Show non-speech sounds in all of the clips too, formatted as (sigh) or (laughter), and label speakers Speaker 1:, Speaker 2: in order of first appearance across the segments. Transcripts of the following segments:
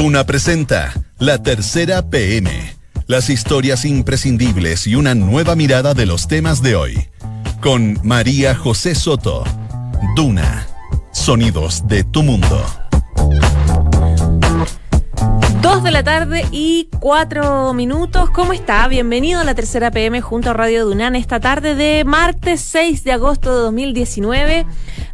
Speaker 1: Duna presenta La Tercera PM. Las historias imprescindibles y una nueva mirada de los temas de hoy. Con María José Soto. Duna. Sonidos de tu mundo.
Speaker 2: Dos de la tarde y cuatro minutos. ¿Cómo está? Bienvenido a la tercera PM junto a Radio Dunan esta tarde de martes 6 de agosto de 2019.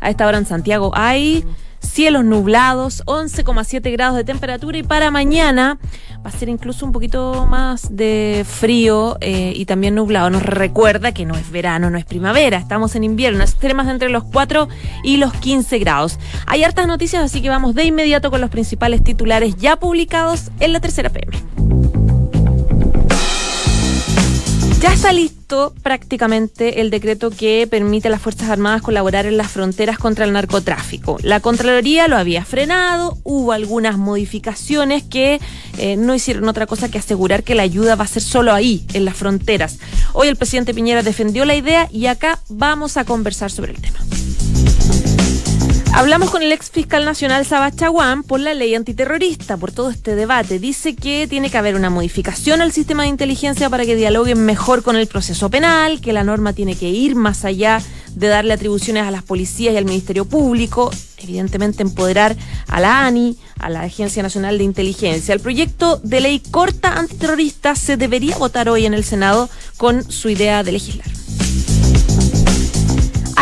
Speaker 2: A esta hora en Santiago hay cielos nublados, 11,7 grados de temperatura y para mañana va a ser incluso un poquito más de frío eh, y también nublado. Nos recuerda que no es verano, no es primavera, estamos en invierno, extremas entre los 4 y los 15 grados. Hay hartas noticias, así que vamos de inmediato con los principales titulares ya publicados en la tercera PM. Ya está listo prácticamente el decreto que permite a las Fuerzas Armadas colaborar en las fronteras contra el narcotráfico. La Contraloría lo había frenado, hubo algunas modificaciones que eh, no hicieron otra cosa que asegurar que la ayuda va a ser solo ahí, en las fronteras. Hoy el presidente Piñera defendió la idea y acá vamos a conversar sobre el tema. Hablamos con el ex fiscal nacional Sabachaguán por la ley antiterrorista, por todo este debate. Dice que tiene que haber una modificación al sistema de inteligencia para que dialoguen mejor con el proceso penal, que la norma tiene que ir más allá de darle atribuciones a las policías y al Ministerio Público, evidentemente empoderar a la ANI, a la Agencia Nacional de Inteligencia. El proyecto de ley corta antiterrorista se debería votar hoy en el Senado con su idea de legislar.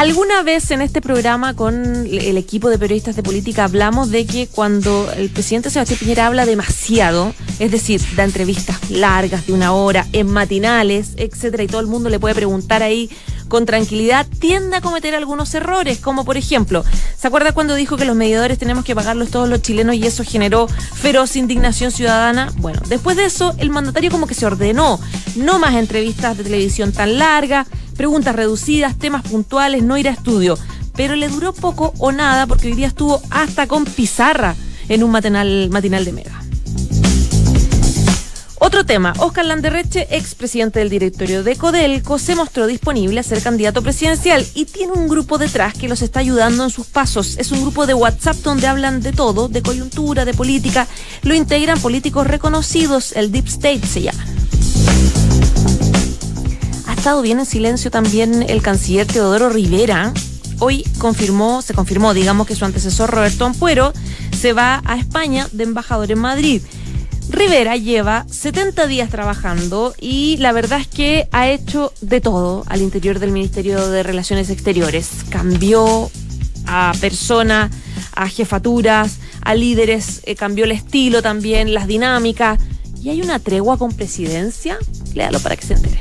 Speaker 2: Alguna vez en este programa con el equipo de periodistas de política hablamos de que cuando el presidente Sebastián Piñera habla demasiado, es decir, da entrevistas largas de una hora, en matinales, etcétera, y todo el mundo le puede preguntar ahí con tranquilidad, tiende a cometer algunos errores, como por ejemplo, ¿se acuerda cuando dijo que los medidores tenemos que pagarlos todos los chilenos y eso generó feroz indignación ciudadana? Bueno, después de eso, el mandatario como que se ordenó, no más entrevistas de televisión tan largas, preguntas reducidas, temas puntuales, no ir a estudio. Pero le duró poco o nada porque hoy día estuvo hasta con pizarra en un matinal, matinal de Mega. Otro tema, Oscar Landerreche, expresidente del directorio de Codelco, se mostró disponible a ser candidato presidencial y tiene un grupo detrás que los está ayudando en sus pasos. Es un grupo de WhatsApp donde hablan de todo, de coyuntura, de política. Lo integran políticos reconocidos, el Deep State se llama. Ha estado bien en silencio también el canciller Teodoro Rivera. Hoy confirmó, se confirmó, digamos, que su antecesor Roberto Ampuero se va a España de embajador en Madrid. Rivera lleva 70 días trabajando y la verdad es que ha hecho de todo al interior del Ministerio de Relaciones Exteriores. Cambió a personas, a jefaturas, a líderes, eh, cambió el estilo también, las dinámicas. ¿Y hay una tregua con presidencia? Léalo para que se entere.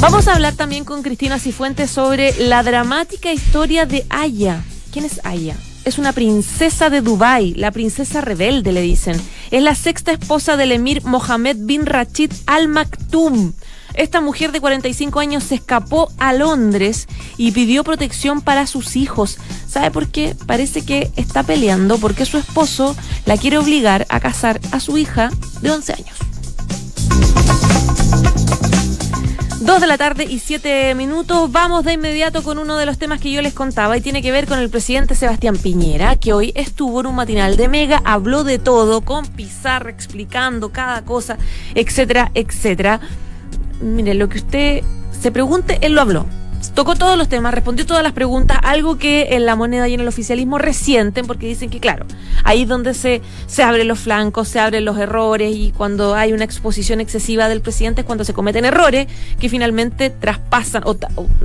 Speaker 2: Vamos a hablar también con Cristina Cifuentes sobre la dramática historia de Aya. ¿Quién es Aya? es una princesa de Dubái, la princesa rebelde, le dicen. Es la sexta esposa del emir Mohammed bin Rachid Al Maktoum. Esta mujer de 45 años se escapó a Londres y pidió protección para sus hijos. ¿Sabe por qué? Parece que está peleando porque su esposo la quiere obligar a casar a su hija de 11 años. Dos de la tarde y siete minutos. Vamos de inmediato con uno de los temas que yo les contaba y tiene que ver con el presidente Sebastián Piñera, que hoy estuvo en un matinal de Mega, habló de todo, con pizarra explicando cada cosa, etcétera, etcétera. Mire, lo que usted se pregunte, él lo habló tocó todos los temas, respondió todas las preguntas, algo que en la moneda y en el oficialismo resienten, porque dicen que, claro, ahí es donde se, se abren los flancos, se abren los errores, y cuando hay una exposición excesiva del presidente es cuando se cometen errores que finalmente traspasan o,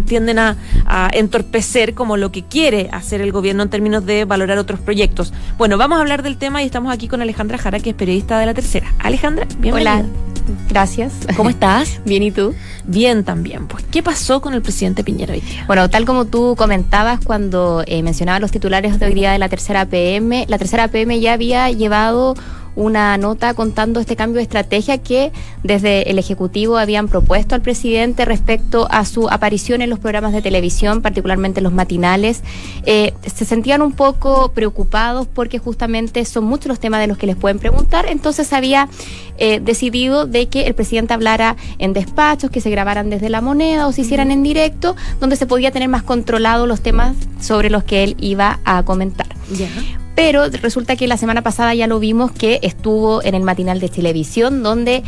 Speaker 2: tienden a, a, entorpecer como lo que quiere hacer el gobierno en términos de valorar otros proyectos. Bueno, vamos a hablar del tema y estamos aquí con Alejandra Jara, que es periodista de La Tercera. Alejandra, bienvenida.
Speaker 3: Hola. Gracias.
Speaker 2: ¿Cómo estás? (laughs)
Speaker 3: Bien, ¿y tú?
Speaker 2: Bien también. Pues, ¿qué pasó con el presidente Piñera hoy día?
Speaker 3: Bueno, tal como tú comentabas cuando eh, mencionabas los titulares de hoy día de la tercera PM, la tercera PM ya había llevado una nota contando este cambio de estrategia que desde el Ejecutivo habían propuesto al presidente respecto a su aparición en los programas de televisión, particularmente los matinales. Eh, se sentían un poco preocupados porque justamente son muchos los temas de los que les pueden preguntar, entonces había eh, decidido de que el presidente hablara en despachos, que se grabaran desde la moneda o se hicieran en directo, donde se podía tener más controlados los temas sobre los que él iba a comentar. Pero resulta que la semana pasada ya lo vimos que estuvo en el matinal de televisión donde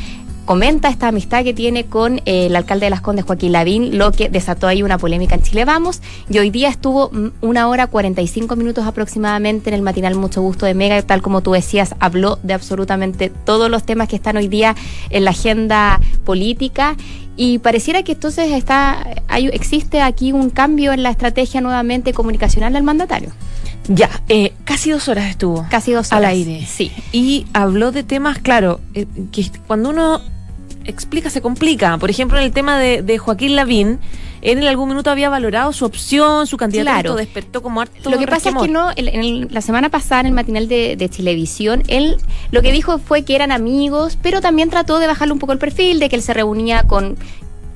Speaker 3: comenta esta amistad que tiene con eh, el alcalde de Las Condes, Joaquín Lavín, lo que desató ahí una polémica en Chile Vamos. Y hoy día estuvo mm, una hora 45 minutos aproximadamente en el matinal Mucho Gusto de Mega, tal como tú decías, habló de absolutamente todos los temas que están hoy día en la agenda política. Y pareciera que entonces está, hay, existe aquí un cambio en la estrategia nuevamente comunicacional del mandatario.
Speaker 2: Ya, eh, casi dos horas estuvo.
Speaker 3: Casi dos horas.
Speaker 2: Al aire.
Speaker 3: Sí.
Speaker 2: Y habló de temas, claro, eh, que cuando uno explica se complica. Por ejemplo, en el tema de, de Joaquín Lavín, él en algún minuto había valorado su opción, su candidato
Speaker 3: Claro.
Speaker 2: despertó como harto
Speaker 3: Lo que pasa es que no, en el- la semana pasada en el matinal de, de televisión, él lo que dijo fue que eran amigos, pero también trató de bajarle un poco el perfil, de que él se reunía con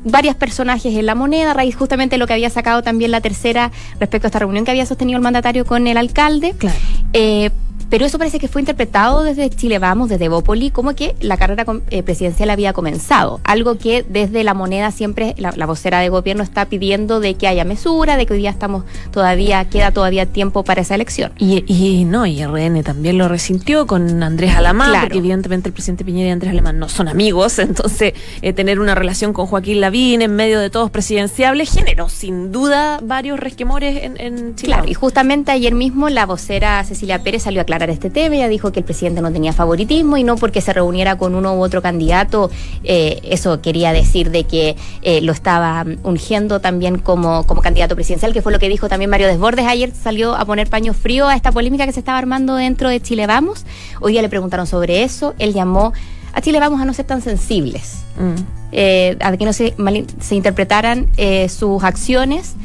Speaker 3: varios personajes en la moneda, a raíz justamente de lo que había sacado también la tercera respecto a esta reunión que había sostenido el mandatario con el alcalde.
Speaker 2: Claro.
Speaker 3: Eh, pero eso parece que fue interpretado desde Chile Vamos, desde Bópoli, como que la carrera eh, presidencial había comenzado. Algo que desde la moneda siempre la, la vocera de gobierno está pidiendo de que haya mesura, de que hoy día estamos todavía, queda todavía tiempo para esa elección.
Speaker 2: Y, y no, y RN también lo resintió con Andrés Alamán,
Speaker 3: Claro.
Speaker 2: porque evidentemente el presidente Piñera y Andrés Alamán no son amigos, (laughs) entonces eh, tener una relación con Joaquín Lavín en medio de todos presidenciables generó sin duda varios resquemores en, en Chile.
Speaker 3: Claro, y justamente ayer mismo la vocera Cecilia Pérez salió a aclarar este tema. Ella dijo que el presidente no tenía favoritismo y no porque se reuniera con uno u otro candidato, eh, eso quería decir de que eh, lo estaba mm, ungiendo también como, como candidato presidencial, que fue lo que dijo también Mario Desbordes. Ayer salió a poner paño frío a esta polémica que se estaba armando dentro de Chile Vamos. Hoy día le preguntaron sobre eso. Él llamó a Chile Vamos a no ser tan sensibles
Speaker 2: Mm.
Speaker 3: eh, a que no se, mal- se interpretaran sus acciones.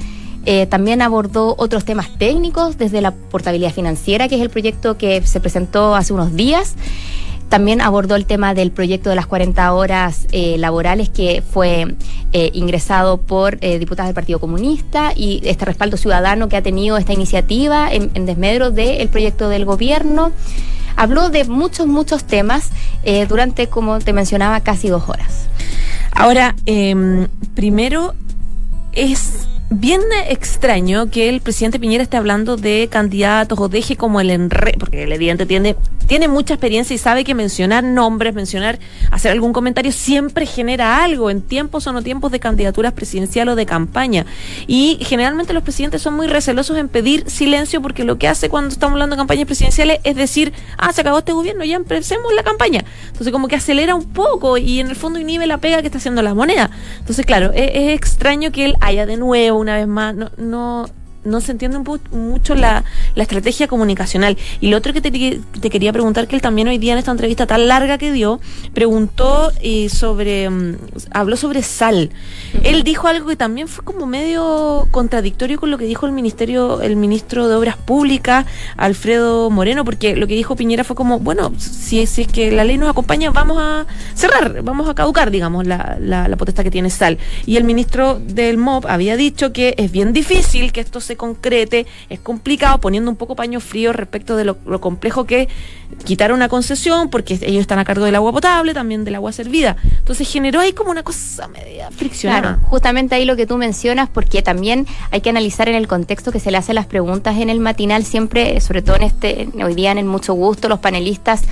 Speaker 3: Eh, también abordó otros temas técnicos, desde la portabilidad financiera, que es el proyecto que se presentó hace unos días. También abordó el tema del proyecto de las 40 horas eh, laborales que fue eh, ingresado por eh, diputados del Partido Comunista y este respaldo ciudadano que ha tenido esta iniciativa en, desmedro del proyecto del gobierno. Habló de muchos, muchos temas durante, como te mencionaba, casi dos horas.
Speaker 2: Ahora, em, primero, es bien extraño que el presidente Piñera esté hablando de candidatos o deje como el enredo, porque el evidente tiene, tiene mucha experiencia y sabe que mencionar nombres, mencionar, hacer algún comentario siempre genera algo en tiempos o no tiempos de candidaturas presidencial o de campaña. Y generalmente los presidentes son muy recelosos en pedir silencio porque lo que hace cuando estamos hablando de campañas presidenciales es decir, ah, se acabó este gobierno, ya empecemos la campaña. Entonces como que acelera un poco y en el fondo inhibe la pega que está haciendo la moneda. Entonces, claro, es, es extraño que él haya de nuevo, una vez más, no, no, no se entiende mucho la, la estrategia comunicacional. Y lo otro que te, te quería preguntar, que él también hoy día en esta entrevista tan larga que dio, preguntó eh, sobre, mm, habló sobre sal. Él dijo algo que también fue como medio contradictorio con lo que dijo el ministerio, el ministro de Obras Públicas, Alfredo Moreno, porque lo que dijo Piñera fue como, bueno, si, si es que la ley nos acompaña, vamos a cerrar, vamos a caducar, digamos, la, la, la potestad que tiene sal. Y el ministro del MOP había dicho que es bien difícil que esto se concrete, es complicado, poniendo un poco paño frío respecto de lo, complejo que quitar una concesión, porque ellos están a cargo del agua potable, también del agua servida. Entonces generó ahí como una cosa media friccionada.
Speaker 3: Justamente ahí lo que tú mencionas, porque también hay que analizar en el contexto que se le hacen las preguntas en el matinal, siempre, sobre todo en este, hoy día en el mucho gusto, los panelistas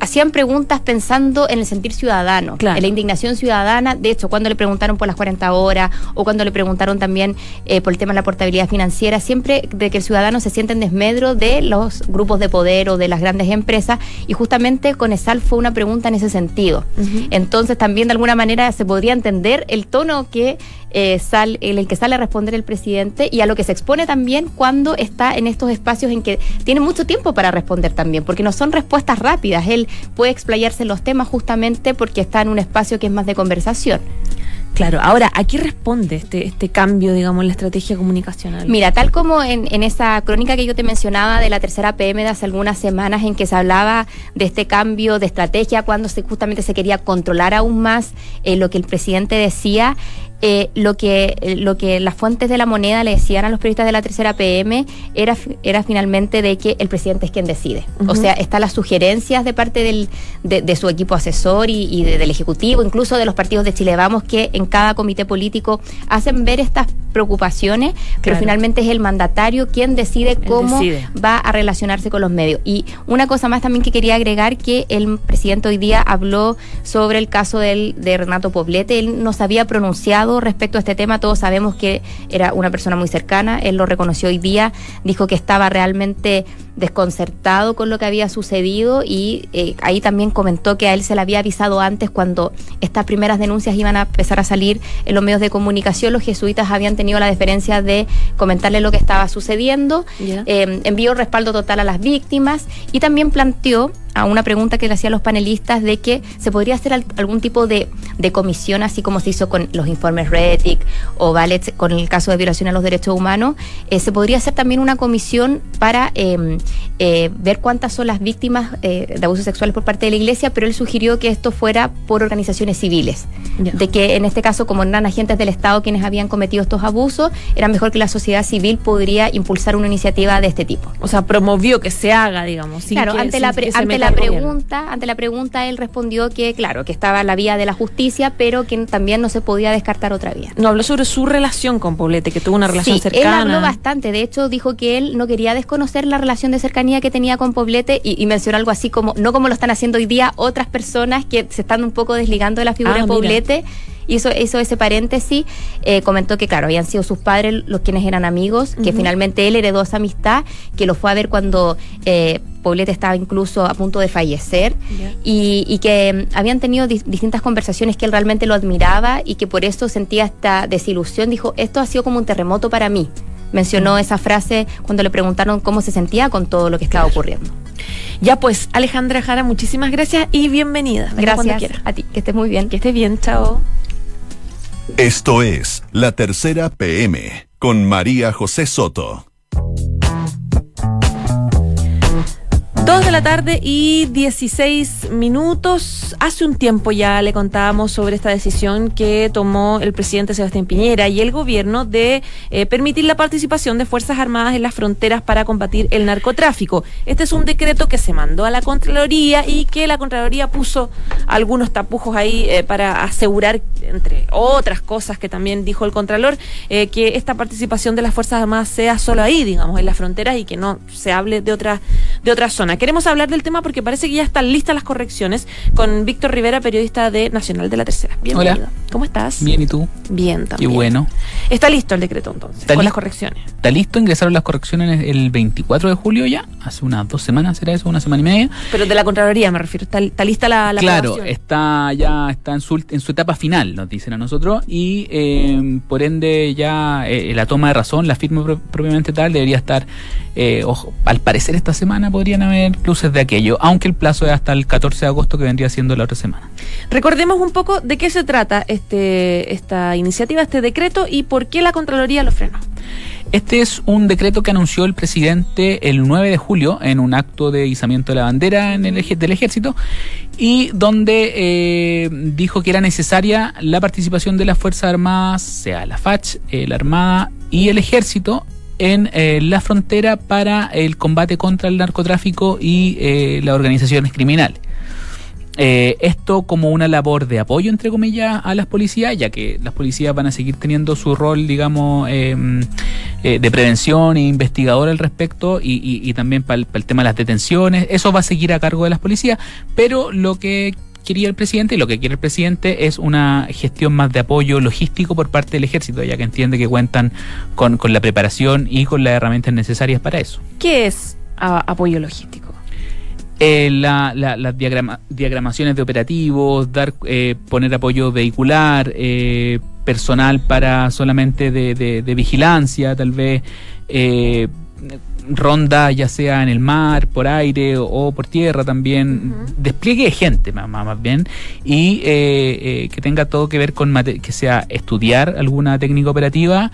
Speaker 3: hacían preguntas pensando en el sentir ciudadano,
Speaker 2: Claro.
Speaker 3: en la indignación ciudadana. De hecho, cuando le preguntaron por las 40 horas o cuando le preguntaron también eh, por el tema de la portabilidad financiera, siempre de que el ciudadano se siente en desmedro de los grupos de poder o de las grandes empresas. Y justamente con ESAL fue una pregunta en ese sentido. Entonces también de alguna manera se podría entender el tono que eh, sal- en el que sale a responder el presidente y a lo que se expone también cuando está en estos espacios en que tiene mucho tiempo para responder también, porque no son respuestas rápidas. Él puede explayarse en los temas justamente porque está en un espacio que es más de conversación.
Speaker 2: Claro, ahora, ¿a qué responde este, este cambio, digamos, en la estrategia comunicacional?
Speaker 3: Mira, tal como en, en esa crónica que yo te mencionaba de la tercera PM de hace algunas semanas en que se hablaba de este cambio de estrategia cuando se, justamente se quería controlar aún más eh, lo que el presidente decía, eh, lo que eh, lo que las fuentes de la moneda le decían a los periodistas de la tercera PM era era finalmente de que el presidente es quien decide. O sea, están las sugerencias de parte del, de, de su equipo asesor y, y de- del ejecutivo, incluso de los partidos de Chile Vamos, que en cada comité político hacen ver estas preocupaciones, pero finalmente es el mandatario quien decide cómo va a relacionarse con los medios. Y una cosa más también que quería agregar, que el presidente hoy día habló sobre el caso del, de Renato Poblete. Él no se había pronunciado respecto a este tema, todos sabemos que era una persona muy cercana, él lo reconoció hoy día, dijo que estaba realmente desconcertado con lo que había sucedido y eh, ahí también comentó que a él se le había avisado antes cuando estas primeras denuncias iban a empezar a salir en los medios de comunicación, los jesuitas habían tenido la deferencia de comentarle lo que estaba sucediendo, eh, envió respaldo total a las víctimas y también planteó a una pregunta que le hacía a los panelistas de que se podría hacer algún tipo de, comisión, así como se hizo con los informes RETIC o Valet con el caso de violación a los derechos humanos, eh, se podría hacer también una comisión para em, eh, ver cuántas son las víctimas eh, de abusos sexuales por parte de la Iglesia, pero él sugirió que esto fuera por organizaciones civiles, de que en este caso, como eran agentes del Estado quienes habían cometido estos abusos, era mejor que la sociedad civil podría impulsar una iniciativa de este tipo.
Speaker 2: O sea, promovió que se haga, digamos.
Speaker 3: claro, ante, la, ante la la pregunta, ante la pregunta él respondió que claro, que estaba la vía de la justicia, pero que también no se podía descartar otra vía.
Speaker 2: No habló sobre su relación con Poblete, que tuvo una relación cercana.
Speaker 3: Él habló bastante, de hecho dijo que él no quería desconocer la relación de cercanía que tenía con Poblete y, mencionó algo así como no como lo están haciendo hoy día otras personas que se están un poco desligando de la figura ah, de Poblete. Eso, eso ese paréntesis, eh, comentó que, claro, habían sido sus padres los quienes eran amigos, que finalmente él heredó esa amistad, que lo fue a ver cuando eh, Poblete estaba incluso a punto de fallecer, y, que mm, habían tenido distintas conversaciones que él realmente lo admiraba y que por eso sentía esta desilusión. Dijo, esto ha sido como un terremoto para mí. Mencionó esa frase cuando le preguntaron cómo se sentía con todo lo que estaba ocurriendo.
Speaker 2: Ya pues, Alejandra Jara, muchísimas gracias y bienvenida.
Speaker 3: Gracias a ti, que estés muy bien.
Speaker 2: Que estés bien, chao.
Speaker 1: Esto es La Tercera PM con María José Soto.
Speaker 2: Dos de la tarde y 16 minutos. Hace un tiempo ya le contábamos sobre esta decisión que tomó el presidente Sebastián Piñera y el gobierno de eh, permitir la participación de Fuerzas Armadas en las fronteras para combatir el narcotráfico. Este es un decreto que se mandó a la Contraloría y que la Contraloría puso algunos tapujos ahí eh, para asegurar, entre otras cosas que también dijo el Contralor, eh, que esta participación de las Fuerzas Armadas sea solo ahí, digamos, en las fronteras y que no se hable de otra, de otra zona. Queremos hablar del tema porque parece que ya están listas las correcciones con Víctor Rivera, periodista de Nacional de la Tercera. Bienvenido.
Speaker 4: Hola.
Speaker 2: ¿Cómo estás?
Speaker 4: Bien, ¿y tú?
Speaker 2: Bien, también.
Speaker 4: Y bueno.
Speaker 2: Está listo el decreto entonces, con las correcciones.
Speaker 4: Está listo, ingresaron las correcciones el 24 de julio ya, hace unas dos semanas, ¿será eso? Una semana y media.
Speaker 2: Pero de la Contraloría me refiero, está, lista la, la
Speaker 4: Claro, está ya está en su, en su etapa final, nos dicen a nosotros, y eh, por ende ya eh, la toma de razón, la firma propiamente tal, debería estar, eh, ojo, al parecer esta semana podrían haber luces de aquello aunque el plazo es hasta el 14 de agosto que vendría siendo la otra semana.
Speaker 2: Recordemos un poco de qué se trata este, esta iniciativa, este decreto y por qué la Contraloría lo frenó.
Speaker 4: Este es un decreto que anunció el presidente el 9 de julio en un acto de izamiento de la bandera en el del ejército y donde eh, dijo que era necesaria la participación de las Fuerzas Armadas, sea la FACH, la Armada y el Ejército en eh, la frontera para el combate contra el narcotráfico y eh, las organizaciones criminales. Eh, esto como una labor de apoyo, entre comillas, a las policías, ya que las policías van a seguir teniendo su rol, digamos, em, de prevención e investigador al respecto y, también para el, tema de las detenciones. Eso va a seguir a cargo de las policías, pero lo que quería el presidente y lo que quiere el presidente es una gestión más de apoyo logístico por parte del ejército, ya que entiende que cuentan con, la preparación y con las herramientas necesarias para eso.
Speaker 2: ¿Qué es apoyo logístico?
Speaker 4: Eh, las diagramaciones de operativos, dar, eh, poner apoyo vehicular, eh, personal para solamente de, de vigilancia, tal vez ronda ya sea en el mar, por aire o, por tierra también, despliegue de gente más, más, bien, y eh, eh, que tenga todo que ver con que sea estudiar alguna técnica operativa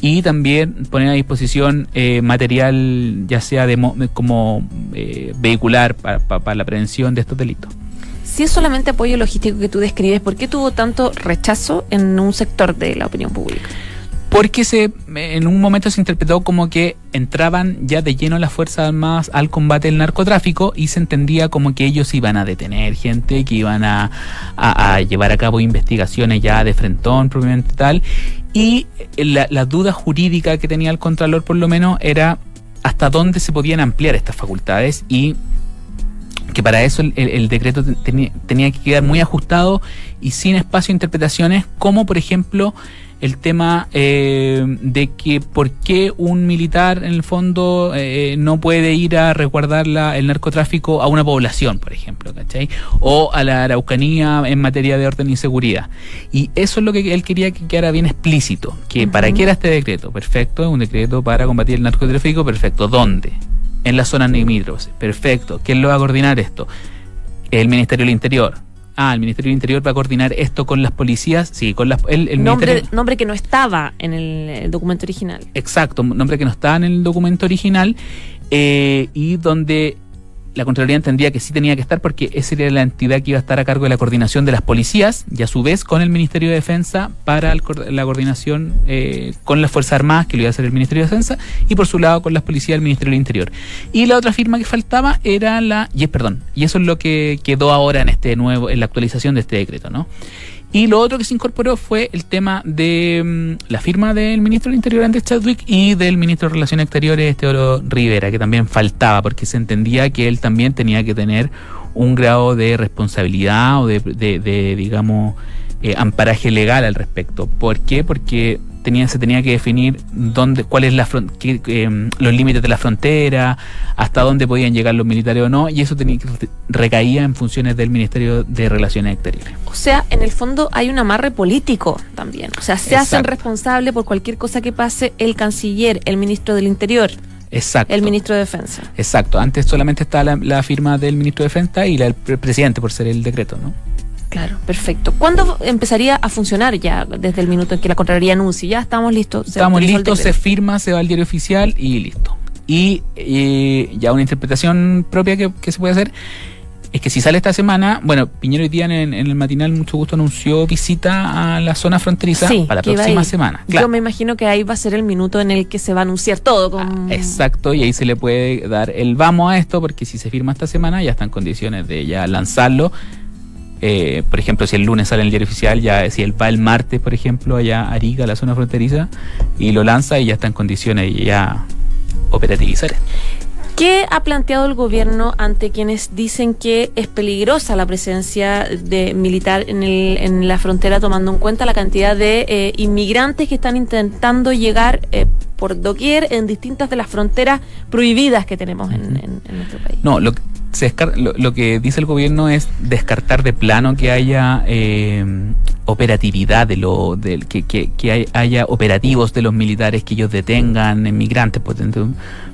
Speaker 4: y también poner a disposición eh, material ya sea de como vehicular para la prevención de estos delitos.
Speaker 2: Si es solamente apoyo logístico que tú describes, ¿por qué tuvo tanto rechazo en un sector de la opinión pública?
Speaker 4: Porque se en un momento se interpretó como que entraban ya de lleno las Fuerzas Armadas al combate del narcotráfico y se entendía como que ellos iban a detener gente, que iban a, llevar a cabo investigaciones ya de frentón propiamente tal. Y la, la duda jurídica que tenía el Contralor, por lo menos, era hasta dónde se podían ampliar estas facultades y que para eso el, decreto tenía, que quedar muy ajustado y sin espacio de interpretaciones, como por ejemplo el tema eh, de que por qué un militar en el fondo eh, no puede ir a resguardar el narcotráfico a una población, por ejemplo, ¿cachai? O a la Araucanía en materia de orden y seguridad. Y eso es lo que él quería que quedara bien explícito, que para qué era este decreto, perfecto, un decreto para combatir el narcotráfico, perfecto, ¿dónde? En la zona limítrofes, perfecto, ¿quién lo va a coordinar esto? El Ministerio del Interior, Ah, el Ministerio del Interior va a coordinar esto con las policías. Sí, con las.
Speaker 2: El, nombre, nombre que no estaba en el, documento original.
Speaker 4: Exacto, nombre que no estaba en el documento original eh, y donde la Contraloría entendía que sí tenía que estar porque esa era la entidad que iba a estar a cargo de la coordinación de las policías y a su vez con el Ministerio de Defensa para la coordinación eh, con las Fuerzas Armadas, que lo iba a hacer el Ministerio de Defensa, y por su lado con las policías del Ministerio del Interior. Y la otra firma que faltaba era la, y perdón, y eso es lo que quedó ahora en este nuevo, en la actualización de este decreto, ¿no? Y lo otro que se incorporó fue el tema de mm, la firma del ministro del Interior, Andrés Chadwick, y del ministro de Relaciones Exteriores, Teodoro Rivera, que también faltaba, porque se entendía que él también tenía que tener un grado de responsabilidad o de, de, digamos, eh, amparaje legal al respecto. ¿Por qué? Porque se tenía que definir dónde, cuál es la em, los límites de la frontera, hasta dónde podían llegar los militares o no, y eso tenía que recaía en funciones del Ministerio de Relaciones Exteriores.
Speaker 2: O sea, en el fondo hay un amarre político también. O sea, se hacen responsables por cualquier cosa que pase el canciller, el ministro del Interior.
Speaker 4: Exacto.
Speaker 2: El ministro de Defensa.
Speaker 4: Exacto. Antes solamente estaba la, firma del ministro de Defensa y la del presidente por ser el decreto, ¿no?
Speaker 2: Claro, perfecto. ¿Cuándo empezaría a funcionar ya desde el minuto en que la Contraloría anuncie? Ya estamos listos.
Speaker 4: Estamos listos, se firma, se va al diario oficial y listo. Y eh, ya una interpretación propia que, se puede hacer es que si sale esta semana, bueno, Piñero hoy día en, el matinal, mucho gusto, anunció visita a la zona fronteriza para la próxima semana.
Speaker 2: Yo me imagino que ahí va a ser el minuto en el que se va a anunciar todo.
Speaker 4: Ah, exacto, y ahí se le puede dar el vamos a esto, porque si se firma esta semana ya está en condiciones de ya lanzarlo eh, por ejemplo, si el lunes sale en el diario oficial, ya si él va el martes, por ejemplo, allá a Arica, la zona fronteriza, y lo lanza y ya está en condiciones de ya operativizar.
Speaker 2: ¿Qué ha planteado el gobierno ante quienes dicen que es peligrosa la presencia de militar en, el, en la frontera, tomando en cuenta la cantidad de eh, inmigrantes que están intentando llegar eh, por doquier en distintas de las fronteras prohibidas que tenemos en, nuestro país?
Speaker 4: No, lo, lo, que dice el gobierno es descartar de plano que haya eh, operatividad de lo del que, que, haya operativos de los militares que ellos detengan migrantes pues,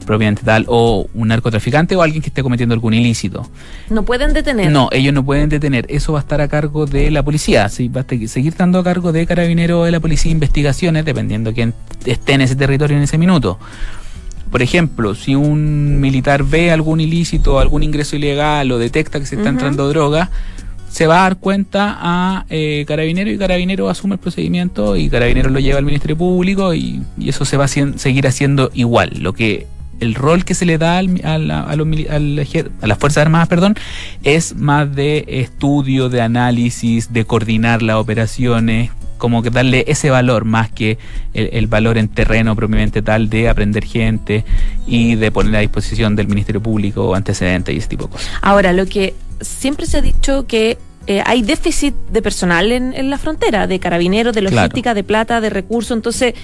Speaker 4: propiamente tal o un narcotraficante o alguien que esté cometiendo algún ilícito.
Speaker 2: No pueden detener.
Speaker 4: No, ellos no pueden detener. Eso va a estar a cargo de la policía. Sí, va a seguir estando a cargo de carabineros de la policía de investigaciones, dependiendo de quién esté en ese territorio en ese minuto. Por ejemplo, si un militar ve algún ilícito, algún ingreso ilegal o detecta que se está entrando droga, se va a dar cuenta a eh, Carabinero y Carabinero asume el procedimiento y Carabinero lo lleva al Ministerio Público y, eso se va a seguir haciendo igual. Lo que el rol que se le da al, a, a, los, a, las Fuerzas Armadas perdón, es más de estudio, de análisis, de coordinar las operaciones, como que darle ese valor más que el, valor en terreno propiamente tal de aprender gente y de poner a disposición del Ministerio Público antecedentes y ese tipo de cosas.
Speaker 2: Ahora, lo que siempre se ha dicho que eh, hay déficit de personal en, la frontera, de carabineros, de logística, de plata, de recursos. Entonces,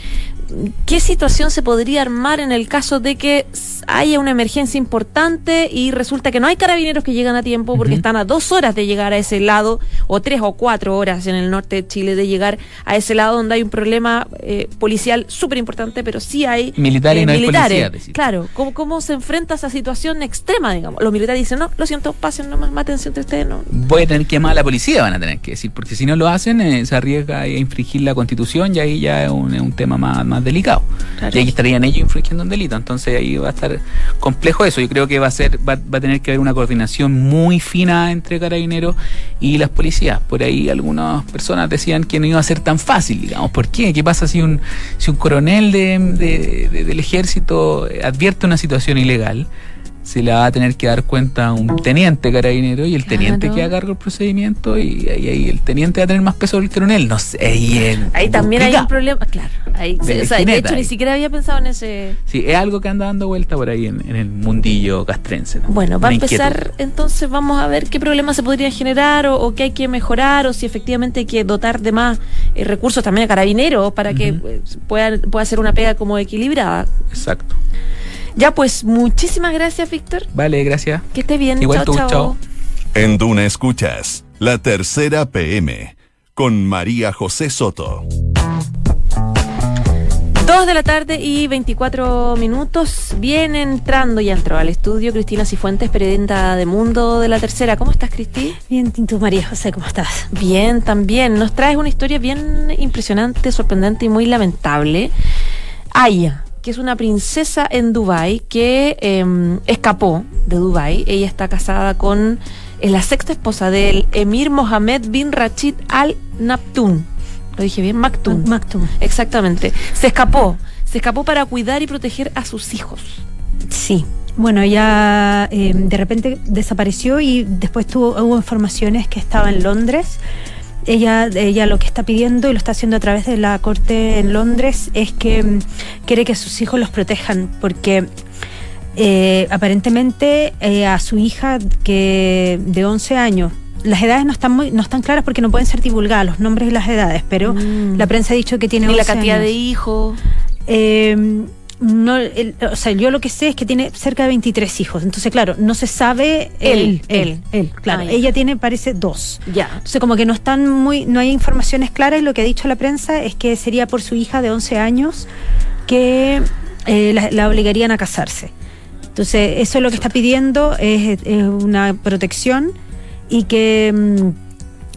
Speaker 2: ¿qué situación se podría armar en el caso de que haya una emergencia importante y resulta que no hay carabineros que llegan a tiempo porque están a dos horas de llegar a ese lado o tres o cuatro horas en el norte de Chile de llegar a ese lado donde hay un problema eh, policial súper importante, pero sí hay
Speaker 4: militares. Eh, militares.
Speaker 2: claro, ¿cómo, ¿cómo se enfrenta a esa situación extrema, digamos? Los militares dicen, no, lo siento, pasen nomás, mátense entre ustedes. No.
Speaker 4: Voy a tener que a la policía, van a tener que decir, porque si no lo hacen, eh, se arriesga a infringir la constitución y ahí ya es un, tema más, más delicado. Y ahí estarían ellos infringiendo un delito, entonces ahí va a estar complejo eso. Yo creo que va a ser, va, a tener que haber una coordinación muy fina entre carabineros y las policías. Por ahí algunas personas decían que no iba a ser tan fácil, digamos. ¿Por qué? ¿Qué pasa si un, si un coronel de, del ejército advierte una situación ilegal? Se le va a tener que dar cuenta a un teniente carabinero y el teniente queda a cargo del procedimiento y ahí, el teniente va a tener más peso que el coronel. No sé. Ahí,
Speaker 2: también hay un problema, claro. Ahí,
Speaker 4: De
Speaker 2: o sea, de
Speaker 4: jineta
Speaker 2: hecho, ni siquiera había pensado en ese...
Speaker 4: Sí, es algo que anda dando vuelta por ahí en, en el mundillo castrense. ¿no?
Speaker 2: Bueno, va a
Speaker 4: Una inquietud.
Speaker 2: empezar, entonces vamos a ver qué problemas se podrían generar o, o qué hay que mejorar o si efectivamente hay que dotar de más eh, recursos también a carabineros para que eh, pueda, pueda hacer una pega como equilibrada.
Speaker 4: Exacto.
Speaker 2: Ya pues, muchísimas gracias, Víctor.
Speaker 4: Vale, gracias.
Speaker 2: Que esté bien.
Speaker 4: Igual
Speaker 2: chao,
Speaker 4: tú,
Speaker 2: chao.
Speaker 4: chao.
Speaker 1: En Duna Escuchas, la tercera PM, con María José Soto.
Speaker 2: Dos de la tarde y 24 minutos. Viene entrando, ya entró al estudio Cristina Cifuentes, periodista de Mundo de la Tercera. ¿Cómo estás, Cristi?
Speaker 5: Bien, tú María José, ¿cómo estás?
Speaker 2: Bien, también. Nos traes una historia bien impresionante, sorprendente y muy lamentable. Aya, que es una princesa en Dubai que eh, escapó de Dubai. Ella está casada con es la sexta esposa del emir Mohammed bin Rashid Al Naptun. Lo dije bien, Maktoum.
Speaker 5: Mactum.
Speaker 2: Exactamente. Se escapó. Se escapó para cuidar y proteger a sus hijos.
Speaker 5: Sí. Bueno, ella eh, de repente desapareció y después tuvo, hubo informaciones que estaba en Londres. Ella, ella lo que está pidiendo y lo está haciendo a través de la corte en Londres es que mm, quiere que sus hijos los protejan porque eh, aparentemente eh, a su hija que de 11 años las edades no están muy no están claras porque no pueden ser divulgadas los nombres y las edades pero
Speaker 2: Mm.
Speaker 5: la prensa ha dicho que tiene
Speaker 2: Ni la
Speaker 5: 11
Speaker 2: cantidad
Speaker 5: años.
Speaker 2: de hijos.
Speaker 5: Eh, no, el- o sea, yo lo que sé es que tiene cerca de 23 hijos. Entonces, claro, no se sabe
Speaker 2: Él,
Speaker 5: él,
Speaker 2: él.
Speaker 5: él, claro.
Speaker 2: Ah.
Speaker 5: Ella tiene, parece, dos.
Speaker 2: Ya.
Speaker 5: Entonces, como que no están muy, no hay informaciones claras y lo que ha dicho la prensa es que sería por su hija de 11 años que eh, la, la obligarían a casarse. Entonces, eso es lo que está pidiendo, es, es una protección y que mm,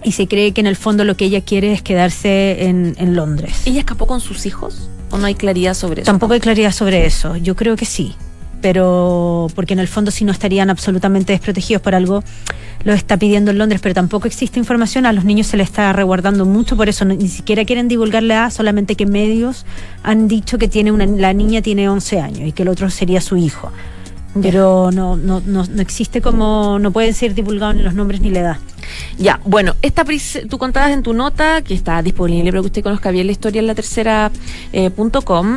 Speaker 5: y se cree que en el fondo lo que ella quiere es quedarse en, en Londres.
Speaker 2: ¿Ella escapó con sus hijos? ¿O no hay claridad sobre eso?
Speaker 5: Tampoco hay claridad sobre eso. Yo creo que sí. Pero porque en el fondo si no estarían absolutamente desprotegidos por algo, lo está pidiendo en Londres, pero tampoco existe información. A los niños se les está resguardando mucho, por eso no- ni siquiera quieren divulgar la edad, solamente que medios han dicho que tiene una, la niña tiene 11 años y que el otro sería su hijo. Pero no, no, no, no existe como, no pueden ser divulgados ni los nombres ni la edad.
Speaker 2: Ya, bueno, esta tú contabas en tu nota, que está disponible para que usted conozca bien la historia en la tercera eh,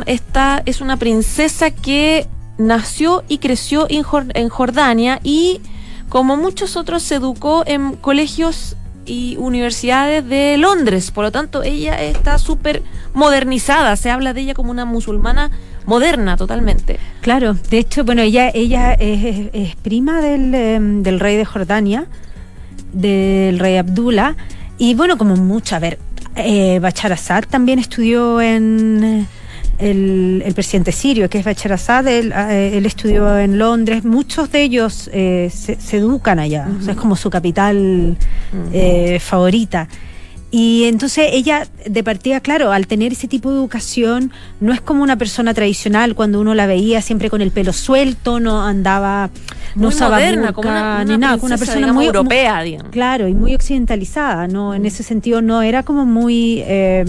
Speaker 2: esta es una princesa que nació y creció en, en Jordania y como muchos otros se educó en colegios y universidades de Londres, por lo tanto ella está súper modernizada, se habla de ella como una musulmana moderna totalmente.
Speaker 5: Claro, de hecho, bueno, ella, ella es, es- prima em, del rey de Jordania, del rey Abdullah, y bueno, como mucho, a ver, eh, Bachar Assad también estudió en eh, el, el presidente sirio, que es Bachar Assad, él, eh, él estudió en Londres, muchos de ellos eh, se, se educan allá, o sea, es como su capital eh, favorita. Y entonces ella, de partida, claro, al tener ese tipo de educación, no es como una persona tradicional, cuando uno la veía siempre con el pelo suelto, no andaba, no
Speaker 2: Muy
Speaker 5: usaba
Speaker 2: moderna, como una,
Speaker 5: ni nada, como una persona
Speaker 2: digamos,
Speaker 5: muy
Speaker 2: europea, digamos.
Speaker 5: Claro, y muy occidentalizada, ¿no? En ese sentido no era como muy eh,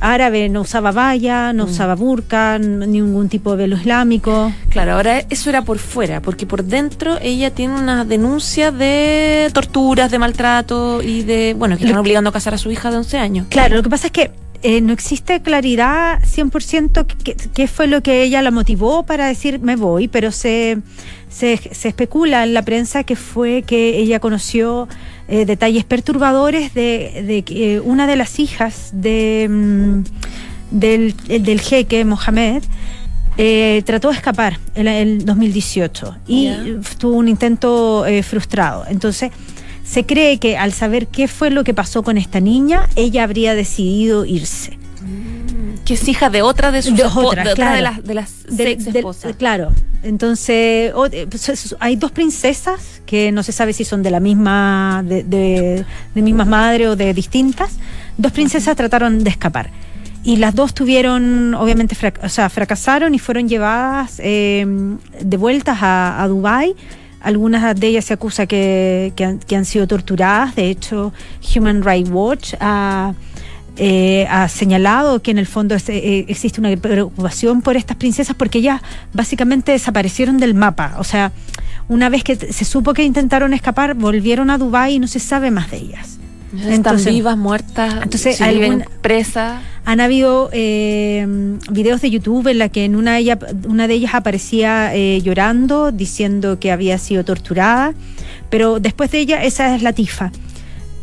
Speaker 5: árabe, no usaba valla, no usaba burka, ningún tipo de velo islámico.
Speaker 2: Claro, ahora eso era por fuera, porque por dentro ella tiene una denuncia de torturas, de maltrato y de, bueno, que están obligando a casar a su hija de 11 años.
Speaker 5: Claro, lo que pasa es que eh, no existe claridad 100% qué- fue lo que ella la motivó para decir me voy, pero se, se, se especula en la prensa que fue que ella conoció eh, detalles perturbadores de, que eh, una de las hijas de, mm, del, el- del jeque Mohamed eh, trató de escapar en el 2018 y tuvo un intento eh, frustrado. Entonces, se cree que al saber qué fue lo que pasó con esta niña, ella habría decidido irse.
Speaker 2: Que es hija de otra de sus
Speaker 5: De
Speaker 2: espo-
Speaker 5: otra,
Speaker 2: de, otra
Speaker 5: claro.
Speaker 2: de las, de las sex
Speaker 5: del-
Speaker 2: esposas.
Speaker 5: claro. Entonces, eh, pues, es- hay dos princesas que no se sabe si son de la misma, de, de, de mismas madre o de distintas. Dos princesas trataron de escapar. Y las dos tuvieron, obviamente, frac- o sea, fracasaron y fueron llevadas eh, de vueltas a, a Dubái. Algunas de ellas se acusa que, que han, que han sido torturadas. De hecho, Human Rights Watch ha eh, ha señalado que en el fondo es, eh, existe una preocupación por estas princesas porque ellas básicamente desaparecieron del mapa. O sea, una vez que se supo que intentaron escapar, volvieron a Dubái y no se sabe más de ellas.
Speaker 2: Están vivas, muertas,
Speaker 5: entonces,
Speaker 2: viven presas.
Speaker 5: Han habido eh, videos de YouTube en la que en una de, ellas, una de ellas aparecía eh, llorando, diciendo que había sido torturada, pero después de ella, esa es la tifa.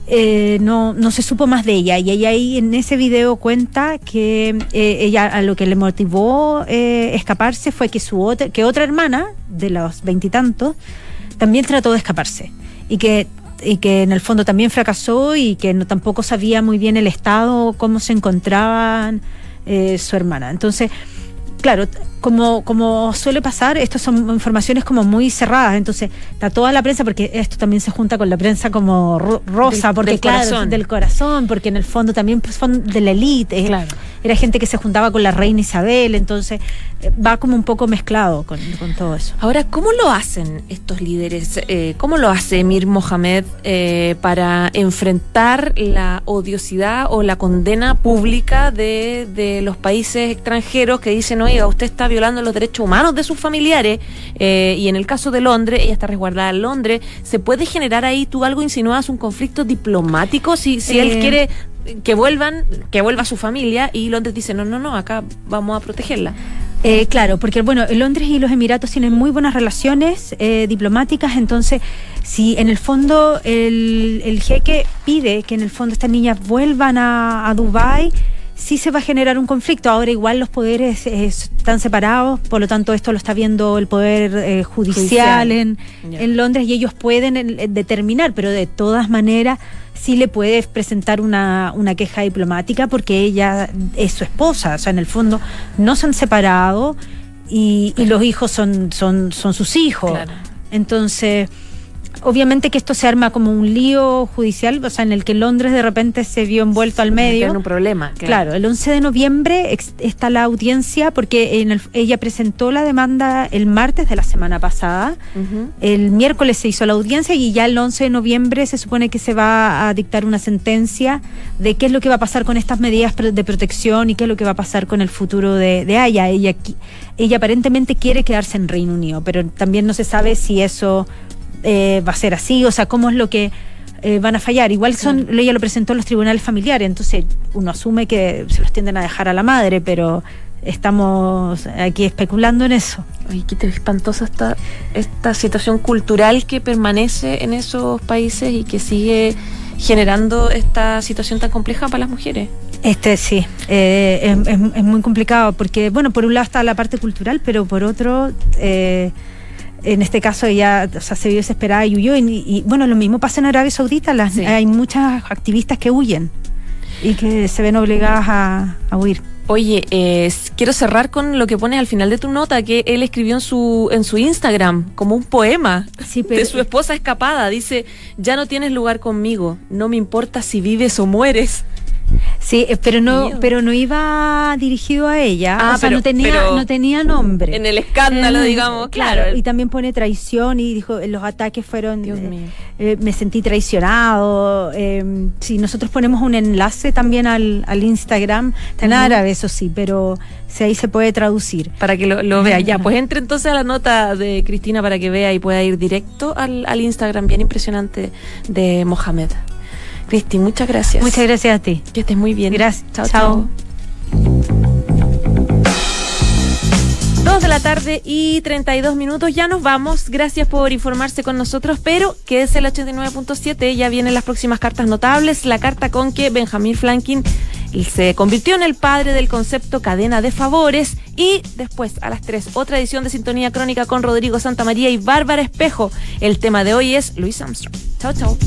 Speaker 5: Eh, no, no se supo más de ella y ella ahí en ese video cuenta que eh, ella a lo que le motivó eh, escaparse fue que su otra, que otra hermana de los veintitantos también trató de escaparse y que y que en el fondo también fracasó y que no tampoco sabía muy bien el estado cómo se encontraban eh, su hermana entonces claro como, como suele pasar, estas son informaciones como muy cerradas, entonces está toda la prensa, porque esto también se junta con la prensa como ro- rosa,
Speaker 2: Del-
Speaker 5: porque
Speaker 2: del
Speaker 5: claro,
Speaker 2: corazón.
Speaker 5: del corazón, porque en el fondo también pues, son de la élite,
Speaker 2: Claro.
Speaker 5: Era gente que se juntaba con la reina Isabel, entonces eh, va como un poco mezclado con, con todo eso.
Speaker 2: Ahora, ¿cómo lo hacen estos líderes? Eh, ¿Cómo lo hace Emir Mohamed eh, para enfrentar la odiosidad o la condena pública de, de los países extranjeros que dicen, oiga, usted está violando los derechos humanos de sus familiares? Eh, y en el caso de Londres, ella está resguardada en Londres, ¿se puede generar ahí, tú algo insinuas, un conflicto diplomático si, si él quiere que vuelvan, que vuelva su familia y Londres dice, no, no, no, acá vamos a protegerla?
Speaker 5: Eh, claro, porque bueno, Londres y los Emiratos tienen muy buenas relaciones eh, diplomáticas, entonces si en el fondo el, el jeque pide que en el fondo estas niñas vuelvan a, a Dubái, sí se va a generar un conflicto. Ahora igual los poderes eh, están separados, por lo tanto esto lo está viendo el poder eh, judicial,
Speaker 2: Judicial.
Speaker 5: En,
Speaker 2: Ya.
Speaker 5: en Londres y ellos pueden eh, determinar, pero de todas maneras sí le puede presentar una, una queja diplomática porque ella es su esposa, o sea, en el fondo no se han separado y, y los hijos son, son, son sus hijos.
Speaker 2: Claro.
Speaker 5: Entonces, obviamente que esto se arma como un lío judicial, o sea, en el que Londres de repente se vio envuelto al medio.
Speaker 2: En un problema.
Speaker 5: Claro, el 11 de noviembre está la audiencia porque en el- ella presentó la demanda el martes de la semana pasada. El miércoles se hizo la audiencia y ya el 11 de noviembre se supone que se va a dictar una sentencia de qué es lo que va a pasar con estas medidas de protección y qué es lo que va a pasar con el futuro de, de Aya. Ella, ella aparentemente quiere quedarse en Reino Unido, pero también no se sabe si eso eh, va a ser así, o sea, cómo es lo que eh, van a fallar. Igual son, ella lo presentó en los tribunales familiares, entonces uno asume que se los tienden a dejar a la madre, pero estamos aquí especulando en eso.
Speaker 2: Ay, qué espantosa esta, esta situación cultural que permanece en esos países y que sigue generando esta situación tan compleja para las mujeres.
Speaker 5: Este sí, eh, es, es- es muy complicado porque, bueno, por un lado está la parte cultural, pero por otro, eh, en este caso ella o sea, se vio desesperada y huyó. Y, y, bueno, lo mismo pasa en Arabia Saudita, las,
Speaker 2: Sí.
Speaker 5: hay muchas activistas que huyen y que se ven obligadas a, a huir.
Speaker 2: Oye, eh, quiero cerrar con lo que pones al final de tu nota, que él escribió en su, en su Instagram, como un poema
Speaker 5: Sí, pero-
Speaker 2: de su esposa escapada. Dice, ya no tienes lugar conmigo, no me importa si vives o mueres.
Speaker 5: Sí, eh, pero no, pero no iba dirigido a ella,
Speaker 2: Ah,
Speaker 5: o sea,
Speaker 2: pero-
Speaker 5: no tenía, no tenía nombre.
Speaker 2: En el escándalo,
Speaker 5: Eh,
Speaker 2: digamos, claro.
Speaker 5: Y también pone traición y dijo, los ataques fueron,
Speaker 2: Dios
Speaker 5: eh,
Speaker 2: mío.
Speaker 5: eh, me sentí traicionado. eh, si nosotros ponemos un enlace también al, al Instagram, está en árabe, eso sí, pero si ahí se puede traducir.
Speaker 2: Para que lo, lo vea. Ya, (laughs) pues entre entonces a la nota de Cristina para que vea y pueda ir directo al, al Instagram bien impresionante de Mohamed. Cristi, muchas gracias.
Speaker 5: Muchas gracias a ti.
Speaker 2: Que estés muy bien.
Speaker 5: Gracias. Chao,
Speaker 2: Chao. Dos de la tarde y 32 minutos. Ya nos vamos. Gracias por informarse con nosotros, pero quédese el 89.7. Ya vienen las próximas cartas notables. La carta con que Benjamín Franklin se convirtió en el padre del concepto cadena de favores. Y después, a las 3, otra edición de Sintonía Crónica con Rodrigo Santamaría y Bárbara Espejo. El tema de hoy es Luis Armstrong. Chao, chao.